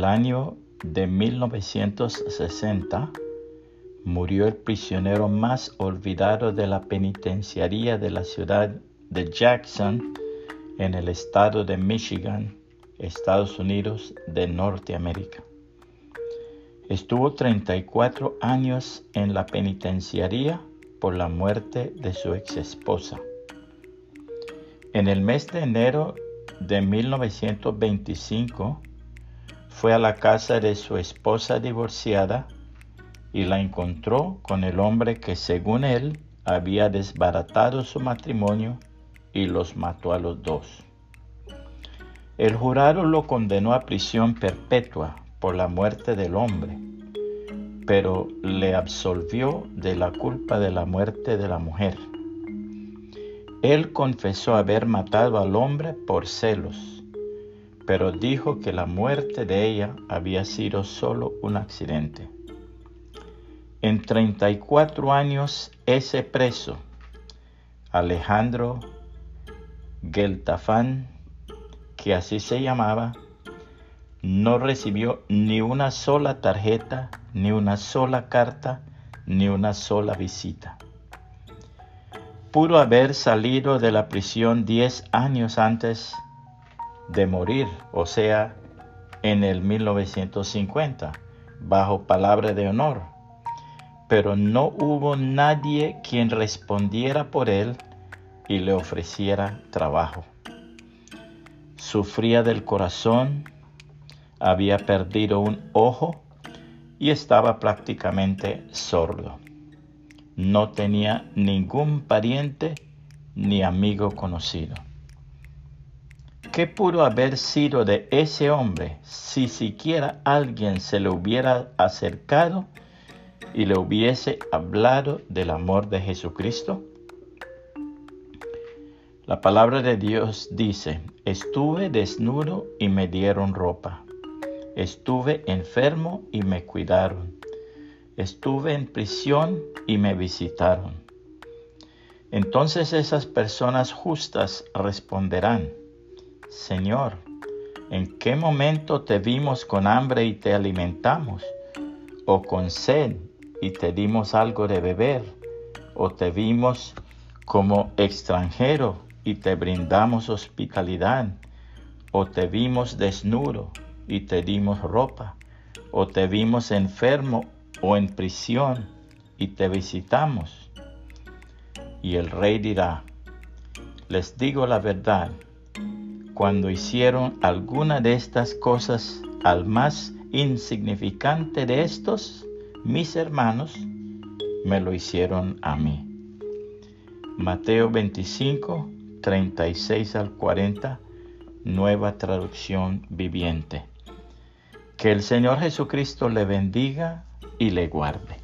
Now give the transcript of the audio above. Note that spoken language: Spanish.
el año de 1960 murió el prisionero más olvidado de la penitenciaría de la ciudad de Jackson en el estado de Michigan, Estados Unidos de Norteamérica. Estuvo 34 años en la penitenciaría por la muerte de su ex esposa. En el mes de enero de 1925 fue a la casa de su esposa divorciada y la encontró con el hombre que según él había desbaratado su matrimonio y los mató a los dos. El jurado lo condenó a prisión perpetua por la muerte del hombre, pero le absolvió de la culpa de la muerte de la mujer. Él confesó haber matado al hombre por celos, pero dijo que la muerte de ella había sido solo un accidente. En 34 años ese preso, Alejandro Geltafán, que así se llamaba, no recibió ni una sola tarjeta, ni una sola carta, ni una sola visita pudo haber salido de la prisión diez años antes de morir, o sea, en el 1950, bajo palabra de honor. Pero no hubo nadie quien respondiera por él y le ofreciera trabajo. Sufría del corazón, había perdido un ojo y estaba prácticamente sordo no tenía ningún pariente ni amigo conocido. ¿Qué pudo haber sido de ese hombre si siquiera alguien se le hubiera acercado y le hubiese hablado del amor de Jesucristo? La palabra de Dios dice, estuve desnudo y me dieron ropa, estuve enfermo y me cuidaron estuve en prisión y me visitaron. Entonces esas personas justas responderán, Señor, ¿en qué momento te vimos con hambre y te alimentamos? ¿O con sed y te dimos algo de beber? ¿O te vimos como extranjero y te brindamos hospitalidad? ¿O te vimos desnudo y te dimos ropa? ¿O te vimos enfermo o en prisión y te visitamos. Y el rey dirá, les digo la verdad, cuando hicieron alguna de estas cosas al más insignificante de estos, mis hermanos, me lo hicieron a mí. Mateo 25, 36 al 40, nueva traducción viviente. Que el Señor Jesucristo le bendiga y le guarde.